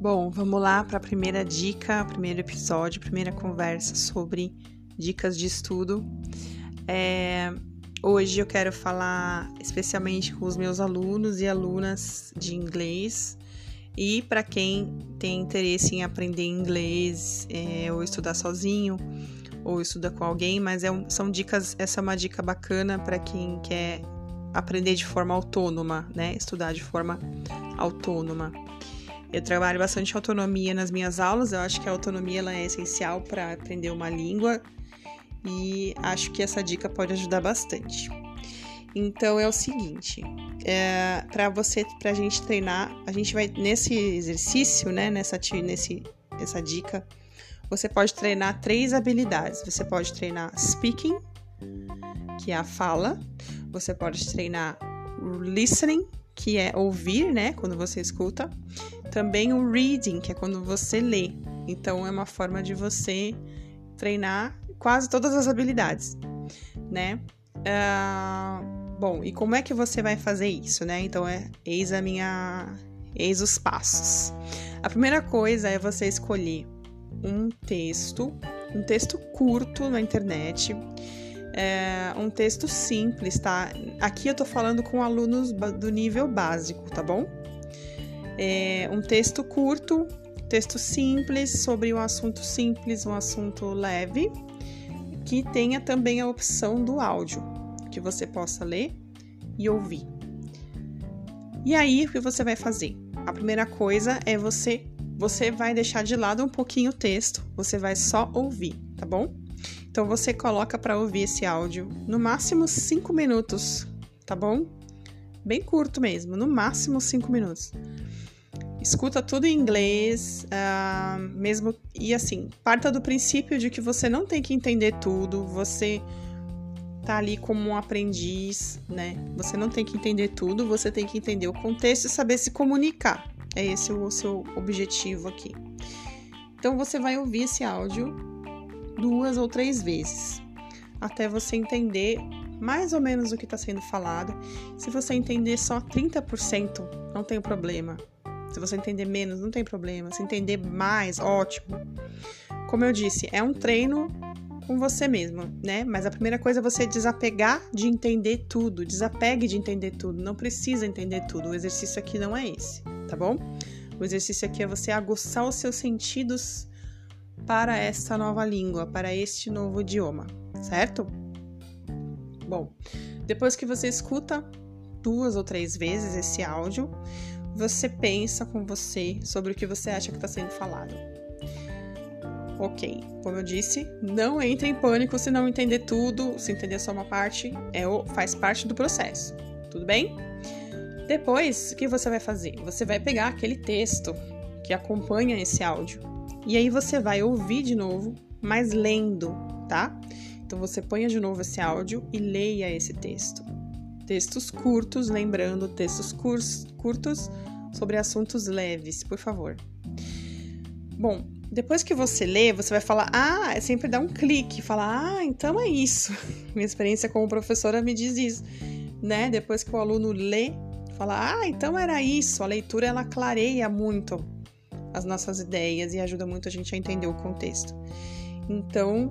Bom, vamos lá para a primeira dica, primeiro episódio, primeira conversa sobre dicas de estudo. É, hoje eu quero falar especialmente com os meus alunos e alunas de inglês e para quem tem interesse em aprender inglês é, ou estudar sozinho ou estudar com alguém, mas é um, são dicas. Essa é uma dica bacana para quem quer aprender de forma autônoma, né? Estudar de forma autônoma. Eu trabalho bastante autonomia nas minhas aulas. Eu acho que a autonomia ela é essencial para aprender uma língua e acho que essa dica pode ajudar bastante. Então é o seguinte, é, para você, para a gente treinar, a gente vai nesse exercício, né? Nessa nesse essa dica, você pode treinar três habilidades. Você pode treinar speaking, que é a fala. Você pode treinar listening, que é ouvir, né? Quando você escuta. Também o reading, que é quando você lê. Então é uma forma de você treinar quase todas as habilidades, né? Uh, bom, e como é que você vai fazer isso, né? Então é eis a minha, eis os passos. A primeira coisa é você escolher um texto, um texto curto na internet é um texto simples, tá? Aqui eu tô falando com alunos do nível básico, tá bom? É um texto curto, texto simples sobre um assunto simples, um assunto leve, que tenha também a opção do áudio, que você possa ler e ouvir. E aí, o que você vai fazer? A primeira coisa é você você vai deixar de lado um pouquinho o texto, você vai só ouvir, tá bom? Então você coloca para ouvir esse áudio no máximo 5 minutos, tá bom? Bem curto mesmo, no máximo 5 minutos. Escuta tudo em inglês, uh, mesmo e assim, parta do princípio de que você não tem que entender tudo, você tá ali como um aprendiz, né? Você não tem que entender tudo, você tem que entender o contexto e saber se comunicar. É esse o seu objetivo aqui. Então você vai ouvir esse áudio duas ou três vezes, até você entender mais ou menos o que está sendo falado. Se você entender só 30%, não tem problema. Se você entender menos, não tem problema. Se entender mais, ótimo. Como eu disse, é um treino com você mesmo, né? Mas a primeira coisa é você desapegar de entender tudo. Desapegue de entender tudo. Não precisa entender tudo. O exercício aqui não é esse, tá bom? O exercício aqui é você aguçar os seus sentidos para esta nova língua, para este novo idioma, certo? Bom, depois que você escuta duas ou três vezes esse áudio, você pensa com você sobre o que você acha que está sendo falado. Ok, como eu disse, não entre em pânico se não entender tudo, se entender só uma parte, é faz parte do processo, tudo bem? Depois, o que você vai fazer? Você vai pegar aquele texto que acompanha esse áudio e aí você vai ouvir de novo, mas lendo, tá? Então você ponha de novo esse áudio e leia esse texto. Textos curtos, lembrando, textos curtos sobre assuntos leves, por favor. Bom, depois que você lê, você vai falar, ah, é sempre dar um clique, falar, ah, então é isso. Minha experiência como professora me diz isso, né? Depois que o aluno lê, fala, ah, então era isso. A leitura ela clareia muito as nossas ideias e ajuda muito a gente a entender o contexto. Então,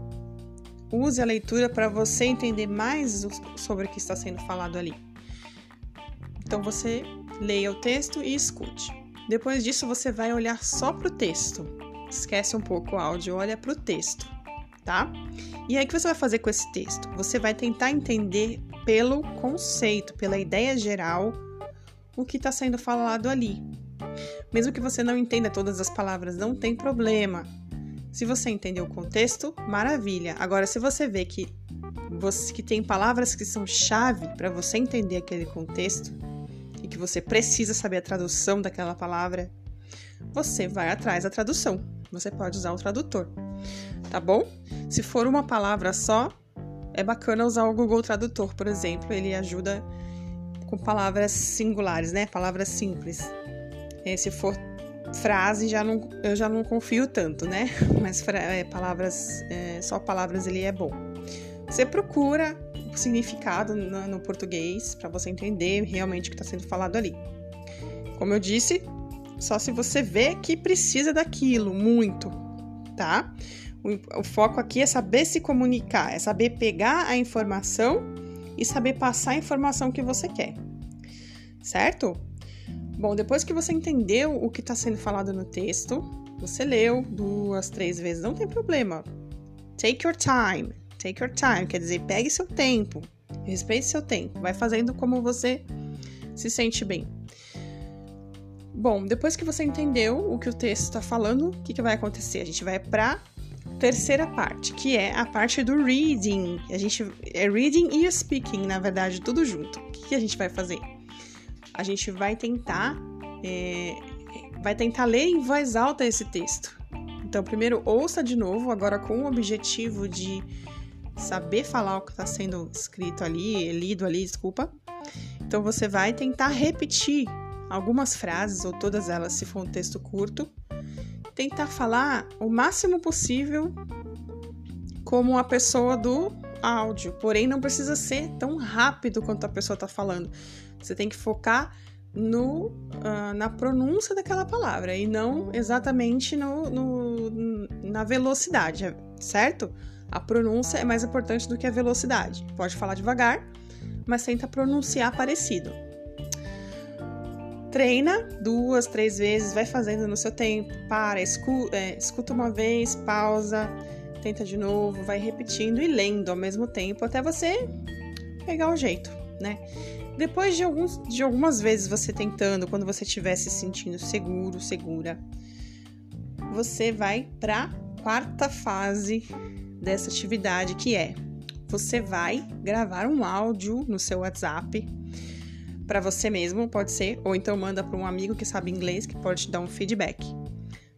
use a leitura para você entender mais sobre o que está sendo falado ali. Então, você leia o texto e escute. Depois disso, você vai olhar só para o texto. Esquece um pouco o áudio, olha para o texto, tá? E aí, o que você vai fazer com esse texto? Você vai tentar entender pelo conceito, pela ideia geral, o que está sendo falado ali. Mesmo que você não entenda todas as palavras, não tem problema. Se você entender o contexto, maravilha. Agora, se você vê que você que tem palavras que são chave para você entender aquele contexto que você precisa saber a tradução daquela palavra, você vai atrás da tradução. Você pode usar o tradutor, tá bom? Se for uma palavra só, é bacana usar o Google Tradutor, por exemplo, ele ajuda com palavras singulares, né? Palavras simples. É, se for frase, já não, eu já não confio tanto, né? Mas é, palavras, é, só palavras ele é bom. Você procura significado no, no português para você entender realmente o que está sendo falado ali. Como eu disse, só se você vê que precisa daquilo muito, tá? O, o foco aqui é saber se comunicar, é saber pegar a informação e saber passar a informação que você quer, certo? Bom, depois que você entendeu o que está sendo falado no texto, você leu duas, três vezes, não tem problema. Take your time, take your time, quer dizer, pegue seu tempo, respeite seu tempo, vai fazendo como você se sente bem. Bom, depois que você entendeu o que o texto está falando, o que, que vai acontecer? A gente vai para terceira parte, que é a parte do reading. A gente é reading e speaking, na verdade, tudo junto. O que, que a gente vai fazer? A gente vai tentar é, vai tentar ler em voz alta esse texto. Então, primeiro ouça de novo, agora com o objetivo de saber falar o que está sendo escrito ali, lido ali, desculpa. Então, você vai tentar repetir algumas frases ou todas elas, se for um texto curto, tentar falar o máximo possível como a pessoa do áudio, porém não precisa ser tão rápido quanto a pessoa está falando. Você tem que focar no, uh, na pronúncia daquela palavra e não exatamente no, no, na velocidade, certo? A pronúncia é mais importante do que a velocidade. Pode falar devagar, mas tenta pronunciar parecido. Treina duas, três vezes, vai fazendo no seu tempo, para, escuta, é, escuta uma vez, pausa, tenta de novo, vai repetindo e lendo ao mesmo tempo até você pegar o jeito, né? Depois de, alguns, de algumas vezes você tentando, quando você estiver se sentindo seguro, segura, você vai para quarta fase dessa atividade que é você vai gravar um áudio no seu WhatsApp para você mesmo, pode ser, ou então manda para um amigo que sabe inglês que pode te dar um feedback.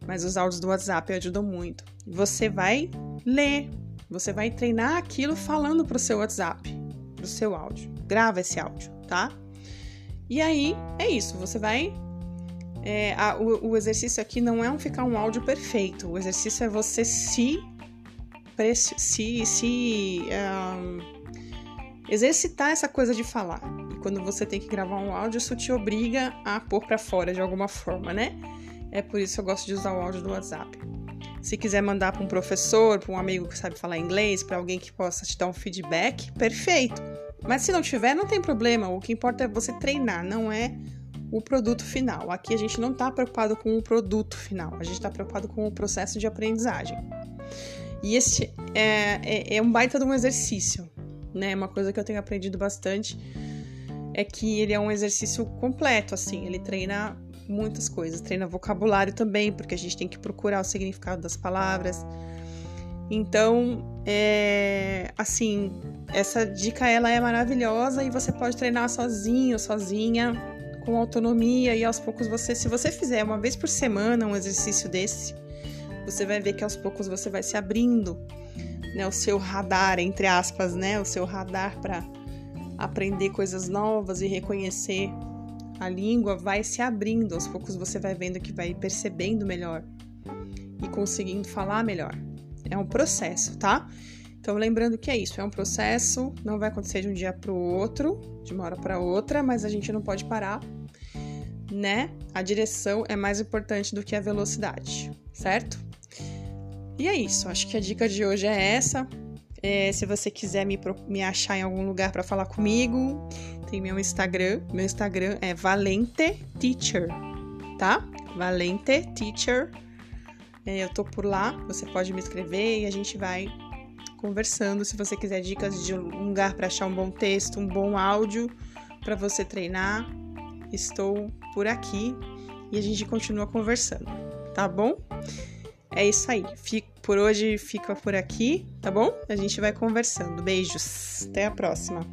Mas os áudios do WhatsApp ajudam muito. Você vai ler, você vai treinar aquilo falando para o seu WhatsApp, para o seu áudio. Grava esse áudio, tá? E aí é isso, você vai. É, a, o, o, exercício aqui não é um ficar um áudio perfeito, o exercício é você se. Se, se um, exercitar essa coisa de falar quando você tem que gravar um áudio, isso te obriga a pôr para fora de alguma forma, né? É por isso que eu gosto de usar o áudio do WhatsApp. Se quiser mandar para um professor, para um amigo que sabe falar inglês, para alguém que possa te dar um feedback, perfeito. Mas se não tiver, não tem problema. O que importa é você treinar, não é o produto final. Aqui a gente não está preocupado com o produto final, a gente está preocupado com o processo de aprendizagem. E esse é, é, é um baita de um exercício, né? Uma coisa que eu tenho aprendido bastante é que ele é um exercício completo, assim, ele treina muitas coisas, treina vocabulário também, porque a gente tem que procurar o significado das palavras. Então, é, assim, essa dica ela é maravilhosa e você pode treinar sozinho, sozinha, com autonomia e aos poucos você, se você fizer uma vez por semana um exercício desse, você vai ver que aos poucos você vai se abrindo, né, o seu radar entre aspas, né, o seu radar para aprender coisas novas e reconhecer a língua vai se abrindo, aos poucos você vai vendo que vai percebendo melhor e conseguindo falar melhor. É um processo, tá? Então, lembrando que é isso, é um processo, não vai acontecer de um dia para o outro, de uma hora para outra, mas a gente não pode parar, né? A direção é mais importante do que a velocidade, certo? E é isso, acho que a dica de hoje é essa. É, se você quiser me, me achar em algum lugar para falar comigo, tem meu Instagram. Meu Instagram é Valente Teacher, tá? Valente Teacher. É, eu tô por lá, você pode me escrever e a gente vai conversando. Se você quiser dicas de um lugar para achar um bom texto, um bom áudio para você treinar, estou por aqui e a gente continua conversando, tá bom? É isso aí. Fico, por hoje fica por aqui, tá bom? A gente vai conversando. Beijos. Até a próxima.